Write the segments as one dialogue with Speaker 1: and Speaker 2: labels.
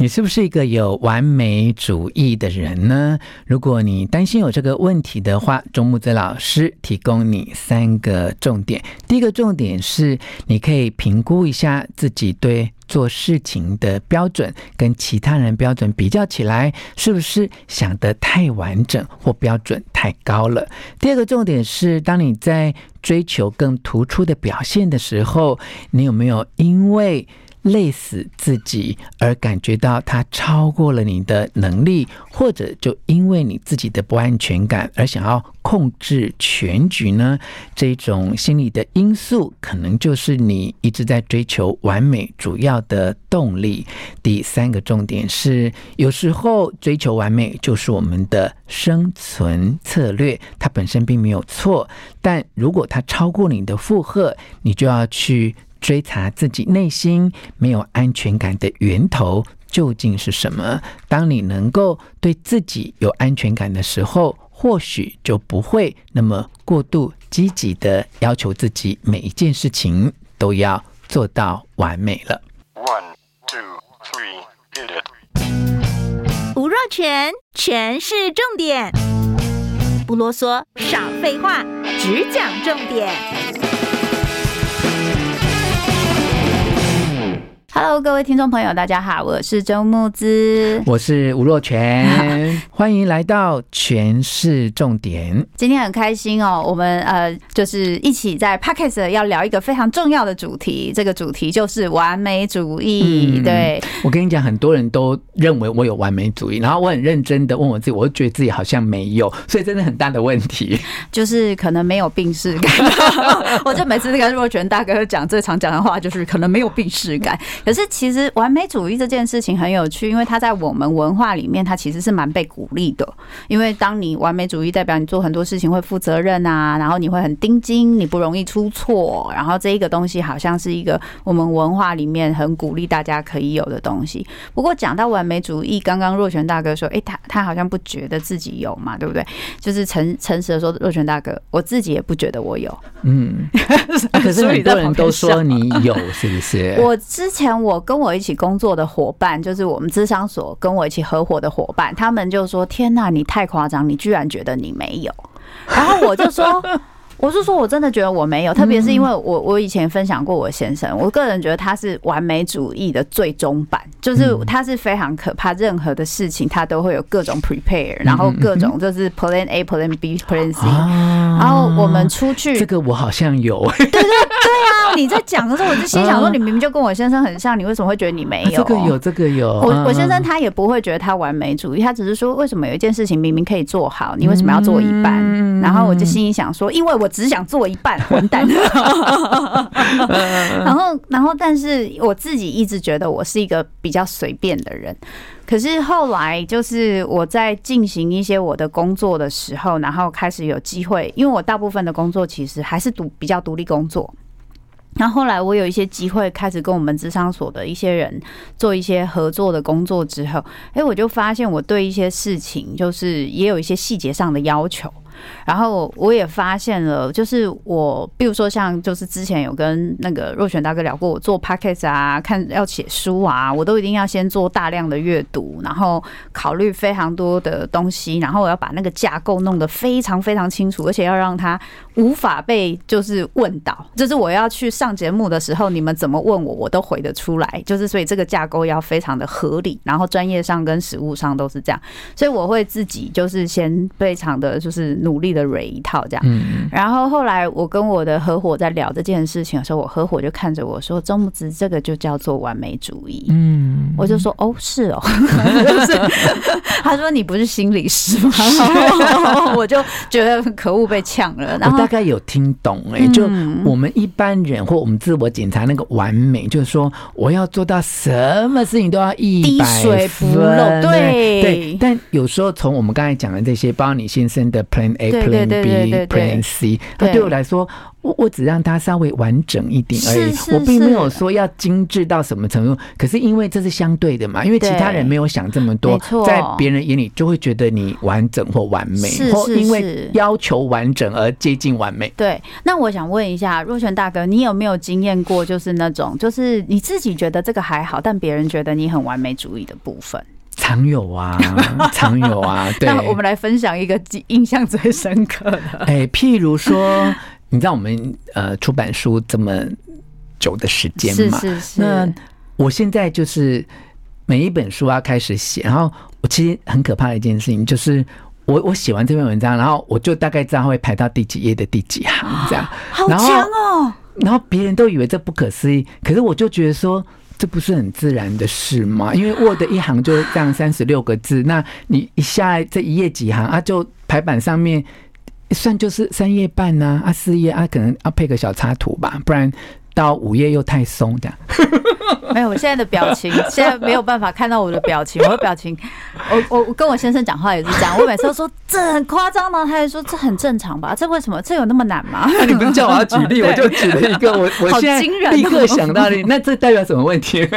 Speaker 1: 你是不是一个有完美主义的人呢？如果你担心有这个问题的话，钟木子老师提供你三个重点。第一个重点是，你可以评估一下自己对做事情的标准，跟其他人标准比较起来，是不是想得太完整或标准太高了？第二个重点是，当你在追求更突出的表现的时候，你有没有因为累死自己，而感觉到它超过了你的能力，或者就因为你自己的不安全感而想要控制全局呢？这种心理的因素，可能就是你一直在追求完美主要的动力。第三个重点是，有时候追求完美就是我们的生存策略，它本身并没有错，但如果它超过你的负荷，你就要去。追查自己内心没有安全感的源头究竟是什么？当你能够对自己有安全感的时候，或许就不会那么过度积极的要求自己每一件事情都要做到完美了。One, two, three, hit
Speaker 2: it. 吴若全，全是重点，不啰嗦，少废话，只讲重点。Hello，各位听众朋友，大家好，我是周慕之，
Speaker 1: 我是吴若全，欢迎来到全市重点。
Speaker 2: 今天很开心哦，我们呃就是一起在 Podcast 要聊一个非常重要的主题，这个主题就是完美主义。嗯、对，
Speaker 1: 我跟你讲，很多人都认为我有完美主义，然后我很认真的问我自己，我就觉得自己好像没有，所以真的很大的问题，
Speaker 2: 就是可能没有病识感。我就每次跟若全大哥讲最常讲的话，就是可能没有病识感。可是其实完美主义这件事情很有趣，因为它在我们文化里面，它其实是蛮被鼓励的。因为当你完美主义，代表你做很多事情会负责任啊，然后你会很盯紧，你不容易出错。然后这一个东西好像是一个我们文化里面很鼓励大家可以有的东西。不过讲到完美主义，刚刚若权大哥说，诶，他他好像不觉得自己有嘛，对不对？就是诚诚实的说，若权大哥，我自己也不觉得我有。
Speaker 1: 嗯，可是很多人都说你有，是不是？
Speaker 2: 我之前。我跟我一起工作的伙伴，就是我们智商所跟我一起合伙的伙伴，他们就说：“天哪，你太夸张，你居然觉得你没有。”然后我就说。我是说，我真的觉得我没有，特别是因为我我以前分享过我先生，我个人觉得他是完美主义的最终版，就是他是非常可怕，任何的事情他都会有各种 prepare，然后各种就是 plan A、plan B、plan C，然后我们出去，
Speaker 1: 这个我好像有，
Speaker 2: 对对对啊！你在讲的时候，我就心想说，你明明就跟我先生很像，你为什么会觉得你没有？
Speaker 1: 这个有，这个有。
Speaker 2: 我我先生他也不会觉得他完美主义，他只是说，为什么有一件事情明明可以做好，你为什么要做一半？然后我就心里想说，因为我。只想做一半，混蛋。然后，然后，但是我自己一直觉得我是一个比较随便的人。可是后来，就是我在进行一些我的工作的时候，然后开始有机会，因为我大部分的工作其实还是独比较独立工作。然后后来我有一些机会开始跟我们智商所的一些人做一些合作的工作之后，哎，我就发现我对一些事情就是也有一些细节上的要求。然后我也发现了，就是我，比如说像，就是之前有跟那个若权大哥聊过，我做 podcast 啊，看要写书啊，我都一定要先做大量的阅读，然后考虑非常多的东西，然后我要把那个架构弄得非常非常清楚，而且要让他无法被就是问到，就是我要去上节目的时候，你们怎么问我，我都回得出来，就是所以这个架构要非常的合理，然后专业上跟实务上都是这样，所以我会自己就是先非常的就是。力的蕊一套这样，然后后来我跟我的合伙在聊这件事情的时候，我合伙就看着我说：“周木子，这个就叫做完美主义。”嗯，我就说哦，是哦，他说你不是心理师吗？我就觉得可恶，被呛了。然后
Speaker 1: 我大概有听懂哎、欸，就我们一般人或我们自我检查那个完美，就是说我要做到什么事情都要一滴
Speaker 2: 水不漏，对
Speaker 1: 对。但有时候从我们刚才讲的这些，包括你先生的 Plan A、Plan B、Plan C，那对我来说。我我只让它稍微完整一点而已，我并没有说要精致到什么程度。可是因为这是相对的嘛，因为其他人没有想这么多，在别人眼里就会觉得你完整或完美，或因为要求完整而接近完美。
Speaker 2: 对，那我想问一下若璇大哥，你有没有经验过，就是那种就是你自己觉得这个还好，但别人觉得你很完美主义的部分？
Speaker 1: 常有啊，常有啊。对，
Speaker 2: 那我们来分享一个印象最深刻的。
Speaker 1: 哎，譬如说。你知道我们呃出版书这么久的时间嘛？
Speaker 2: 是是是。
Speaker 1: 那我现在就是每一本书要开始写，然后我其实很可怕的一件事情就是，我我写完这篇文章，然后我就大概知道会排到第几页的第几行这样。
Speaker 2: 好强哦！
Speaker 1: 然后别人都以为这不可思议，可是我就觉得说，这不是很自然的事吗？因为 Word 一行就这样三十六个字，那你一下这一页几行啊，就排版上面。算就是三页半呐，啊四页啊，可能要配个小插图吧，不然到五页又太松这样。
Speaker 2: 没有，我现在的表情，现在没有办法看到我的表情。我的表情，我我跟我先生讲话也是这样。我每次都说这很夸张吗？他还说这很正常吧？这为什么？这有那么难吗？
Speaker 1: 那你不用叫我要举例，我就举了一个。我我现在立刻想到你，那这代表什么问
Speaker 2: 题？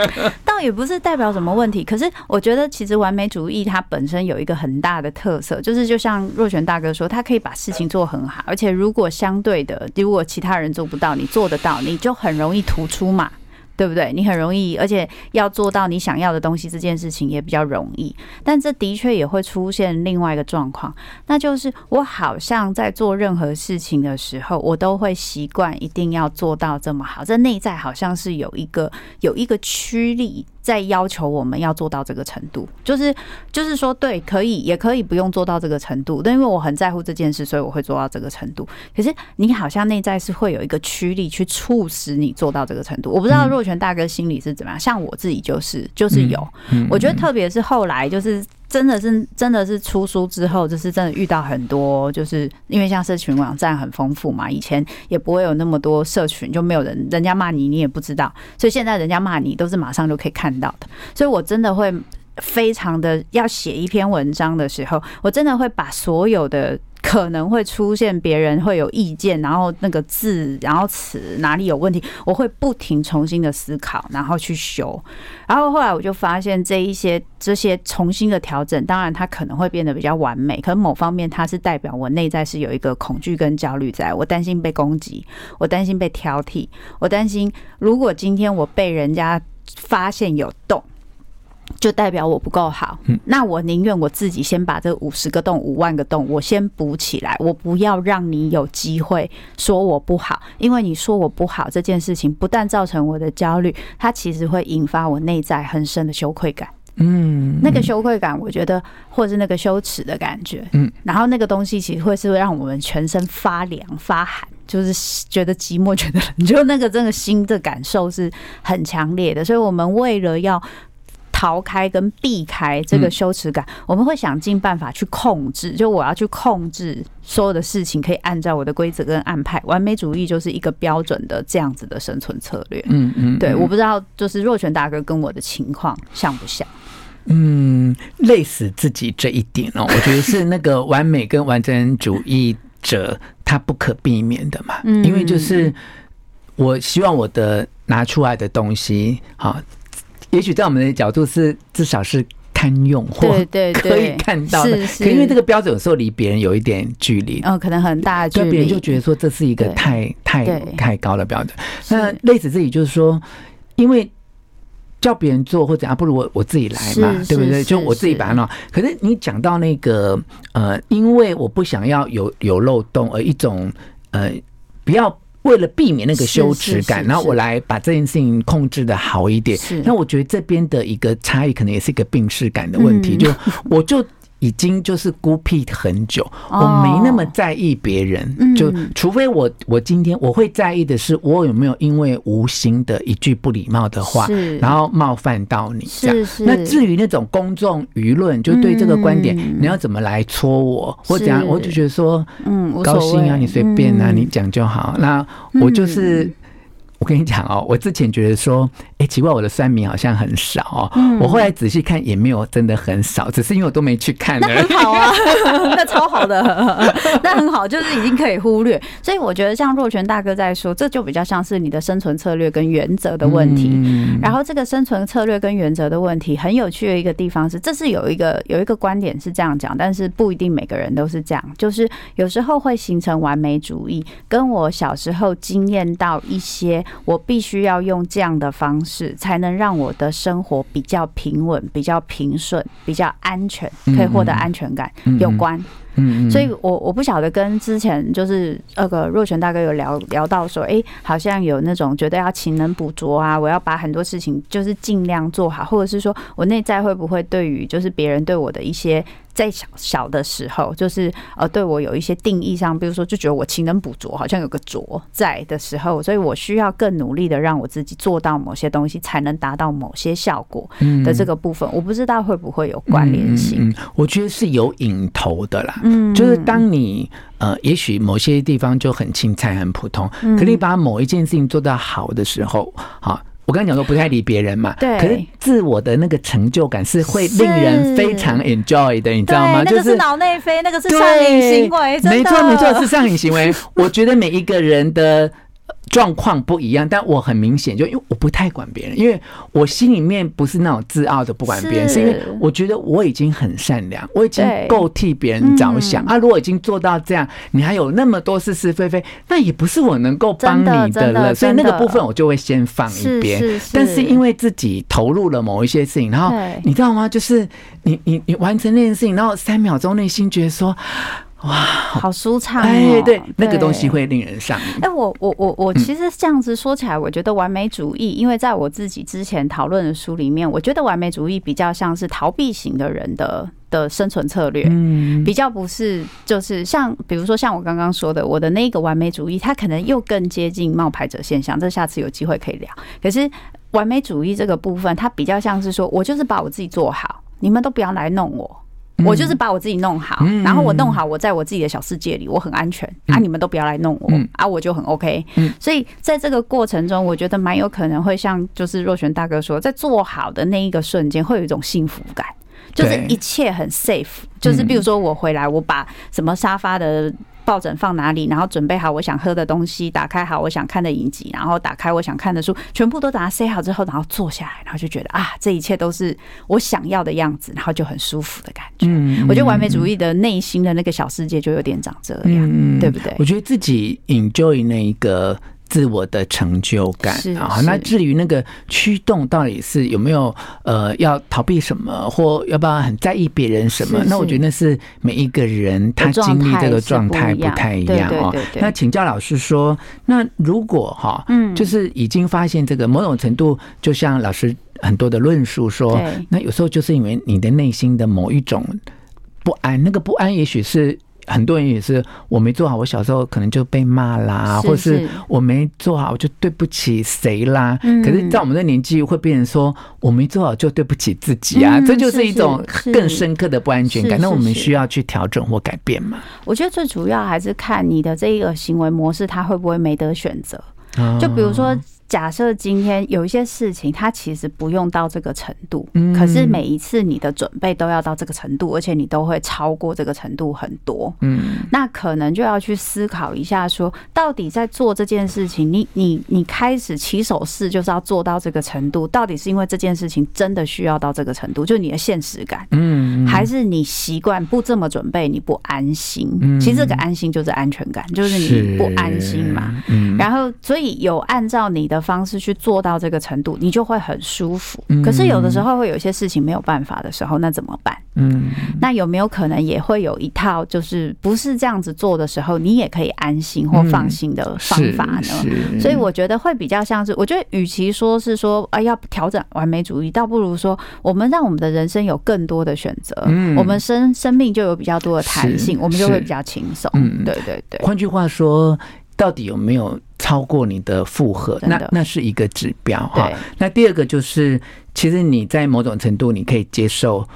Speaker 2: 也不是代表什么问题。可是我觉得，其实完美主义它本身有一个很大的特色，就是就像若璇大哥说，他可以把事情做很好，而且如果相对的，如果其他人做不到，你做得到，你就很容易突出嘛。对不对？你很容易，而且要做到你想要的东西，这件事情也比较容易。但这的确也会出现另外一个状况，那就是我好像在做任何事情的时候，我都会习惯一定要做到这么好。这内在好像是有一个有一个驱力。在要求我们要做到这个程度，就是就是说，对，可以，也可以不用做到这个程度，但因为我很在乎这件事，所以我会做到这个程度。可是你好像内在是会有一个驱力去促使你做到这个程度。我不知道若泉大哥心里是怎么样，像我自己就是就是有，我觉得特别是后来就是。真的是，真的是出书之后，就是真的遇到很多，就是因为像社群网站很丰富嘛，以前也不会有那么多社群，就没有人，人家骂你，你也不知道，所以现在人家骂你都是马上就可以看到的，所以我真的会非常的要写一篇文章的时候，我真的会把所有的。可能会出现别人会有意见，然后那个字，然后词哪里有问题，我会不停重新的思考，然后去修。然后后来我就发现，这一些这些重新的调整，当然它可能会变得比较完美，可能某方面它是代表我内在是有一个恐惧跟焦虑在，我担心被攻击，我担心被挑剔，我担心如果今天我被人家发现有洞。就代表我不够好，那我宁愿我自己先把这五十个洞、五万个洞，我先补起来，我不要让你有机会说我不好，因为你说我不好这件事情，不但造成我的焦虑，它其实会引发我内在很深的羞愧感。嗯，那个羞愧感，我觉得，或者是那个羞耻的感觉，嗯，然后那个东西其实会是会让我们全身发凉、发寒，就是觉得寂寞、觉得冷，就那个真的心的感受是很强烈的，所以我们为了要。逃开跟避开这个羞耻感，我们会想尽办法去控制。就我要去控制所有的事情，可以按照我的规则跟安排。完美主义就是一个标准的这样子的生存策略。嗯嗯，对，我不知道，就是若泉大哥跟我的情况像不像？
Speaker 1: 嗯，累死自己这一点哦，我觉得是那个完美跟完整主义者他不可避免的嘛。嗯，因为就是我希望我的拿出来的东西，好。也许在我们的角度是至少是堪用或可以看到的，可因为这个标准有时候离别人有一点距离，
Speaker 2: 嗯，可能很大的距离，
Speaker 1: 别人就觉得说这是一个太太太高的标准。那类似自己就是说，因为叫别人做或怎样，不如我我自己来嘛，对不对？就我自己把它弄。可是你讲到那个呃，因为我不想要有有漏洞，而一种呃，不要。为了避免那个羞耻感，然后我来把这件事情控制的好一点。那我觉得这边的一个差异，可能也是一个病视感的问题。就我就已经就是孤僻很久，
Speaker 2: 哦、
Speaker 1: 我没那么在意别人，
Speaker 2: 嗯、
Speaker 1: 就除非我我今天我会在意的是我有没有因为无心的一句不礼貌的话，然后冒犯到你这样。
Speaker 2: 是。是，
Speaker 1: 那至于那种公众舆论，就对这个观点，嗯、你要怎么来戳我或怎样，我就觉得说，嗯，高兴啊，你随便啊，嗯、你讲就好。那我就是。嗯我跟你讲哦，我之前觉得说，哎、欸，奇怪，我的酸民好像很少哦。嗯、我后来仔细看，也没有真的很少，只是因为我都没去看。
Speaker 2: 那很好啊，那超好的，那很好，就是已经可以忽略。所以我觉得，像若泉大哥在说，这就比较像是你的生存策略跟原则的问题。嗯、然后，这个生存策略跟原则的问题，很有趣的一个地方是，这是有一个有一个观点是这样讲，但是不一定每个人都是这样。就是有时候会形成完美主义，跟我小时候经验到一些。我必须要用这样的方式，才能让我的生活比较平稳、比较平顺、比较安全，可以获得安全感有关。嗯，所以我我不晓得跟之前就是那个若泉大哥有聊聊到说，哎，好像有那种觉得要勤能补拙啊，我要把很多事情就是尽量做好，或者是说我内在会不会对于就是别人对我的一些。在小小的时候，就是呃，对我有一些定义上，比如说就觉得我勤能补拙，好像有个拙在的时候，所以我需要更努力的让我自己做到某些东西，才能达到某些效果的这个部分，我不知道会不会有关联性。
Speaker 1: 嗯，我觉得是有引头的啦。嗯，就是当你呃，也许某些地方就很青菜、很普通，可你把某一件事情做到好的时候，好。我刚才讲说不太理别人嘛，
Speaker 2: 对，
Speaker 1: 可是自我的那个成就感是会令人非常 enjoy 的，你知道吗？
Speaker 2: 那个是脑内啡，那个是上瘾行为，
Speaker 1: 没错没错，是上瘾行为。我觉得每一个人的。状况不一样，但我很明显就因为我不太管别人，因为我心里面不是那种自傲的不管别人，是因为我觉得我已经很善良，我已经够替别人着想啊。如果已经做到这样，你还有那么多是是非非，那也不是我能够帮你的了。所以那个部分我就会先放一边。但是因为自己投入了某一些事情，然后你知道吗？就是你你你完成那件事情，然后三秒钟内心觉得说。哇，
Speaker 2: 好舒畅哦！
Speaker 1: 哎，对，那个东西会令人上瘾。
Speaker 2: 哎，我我我我其实这样子说起来，我觉得完美主义，因为在我自己之前讨论的书里面，我觉得完美主义比较像是逃避型的人的的生存策略，嗯比较不是就是像比如说像我刚刚说的，我的那个完美主义，它可能又更接近冒牌者现象。这下次有机会可以聊。可是完美主义这个部分，它比较像是说我就是把我自己做好，你们都不要来弄我。我就是把我自己弄好，然后我弄好，我在我自己的小世界里，我很安全啊！你们都不要来弄我啊，我就很 OK。所以在这个过程中，我觉得蛮有可能会像就是若璇大哥说，在做好的那一个瞬间，会有一种幸福感，就是一切很 safe。就是比如说我回来，我把什么沙发的。抱枕放哪里？然后准备好我想喝的东西，打开好我想看的影集，然后打开我想看的书，全部都把它塞好之后，然后坐下来，然后就觉得啊，这一切都是我想要的样子，然后就很舒服的感觉。嗯，我觉得完美主义的内心的那个小世界就有点长这样，嗯，对不对？
Speaker 1: 我觉得自己 enjoy 那一个。自我的成就感啊，那至于那个驱动到底是有没有呃要逃避什么，或要不要很在意别人什么？那我觉得那是每一个人他经历这个状态不太一样哦。那请教老师说，那如果哈，嗯，就是已经发现这个某种程度，就像老师很多的论述说，那有时候就是因为你的内心的某一种不安，那个不安也许是。很多人也是，我没做好，我小时候可能就被骂啦，或是我没做好，我就对不起谁啦。可是，在我们的年纪，会变成说我没做好就对不起自己啊，这就是一种更深刻的不安全感。那我们需要去调整或改变吗？
Speaker 2: 我觉得最主要还是看你的这一个行为模式，他会不会没得选择。就比如说。假设今天有一些事情，它其实不用到这个程度，可是每一次你的准备都要到这个程度，而且你都会超过这个程度很多。嗯，那可能就要去思考一下，说到底在做这件事情，你你你开始起手式就是要做到这个程度，到底是因为这件事情真的需要到这个程度，就你的现实感，嗯，还是你习惯不这么准备，你不安心？其实这个安心就是安全感，就是你不安心嘛。嗯，然后所以有按照你的。方式去做到这个程度，你就会很舒服。
Speaker 1: 嗯、
Speaker 2: 可是有的时候会有些事情没有办法的时候，那怎么办？
Speaker 1: 嗯，
Speaker 2: 那有没有可能也会有一套，就是不是这样子做的时候，你也可以安心或放心的方法呢？
Speaker 1: 嗯、
Speaker 2: 所以我觉得会比较像是，我觉得与其说是说啊要调整完美主义，倒不如说我们让我们的人生有更多的选择，嗯，我们生生命就有比较多的弹性，我们就会比较轻松。嗯，对对对。
Speaker 1: 换句话说，到底有没有超过你的负荷？那那是一个指标哈。那第二个就是，其实你在某种程度你可以接受。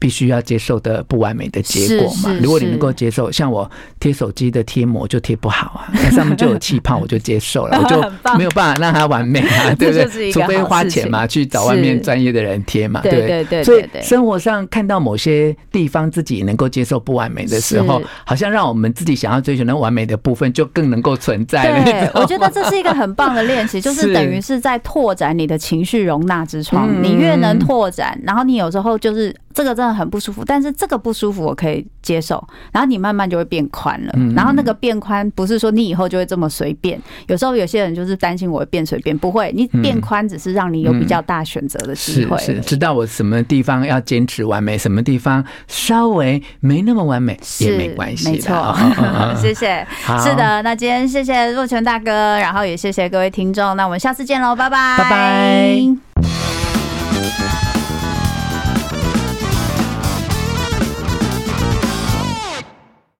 Speaker 1: 必须要接受的不完美的结果嘛？如果你能够接受，像我贴手机的贴膜就贴不好啊，那 上面就有气泡，我就接受了，我就没有办法让它完美啊，对不对？除非花钱嘛，去找外面专业的人贴嘛，对对对。所以生活上看到某些地方自己能够接受不完美的时候，好像让我们自己想要追求那完美的部分就更能够存在。
Speaker 2: 对，我觉得这是一个很棒的练习，就是等于是在拓展你的情绪容纳之窗。你越能拓展，然后你有时候就是。这个真的很不舒服，但是这个不舒服我可以接受，然后你慢慢就会变宽了。然后那个变宽不是说你以后就会这么随便，有时候有些人就是担心我会变随便，不会，你变宽只是让你有比较大选择的机会。
Speaker 1: 是是，知道我什么地方要坚持完美，什么地方稍微没那么完美也没关系。
Speaker 2: 没错，谢谢。是的，那今天谢谢若泉大哥，然后也谢谢各位听众，那我们下次见喽，拜拜，
Speaker 1: 拜拜。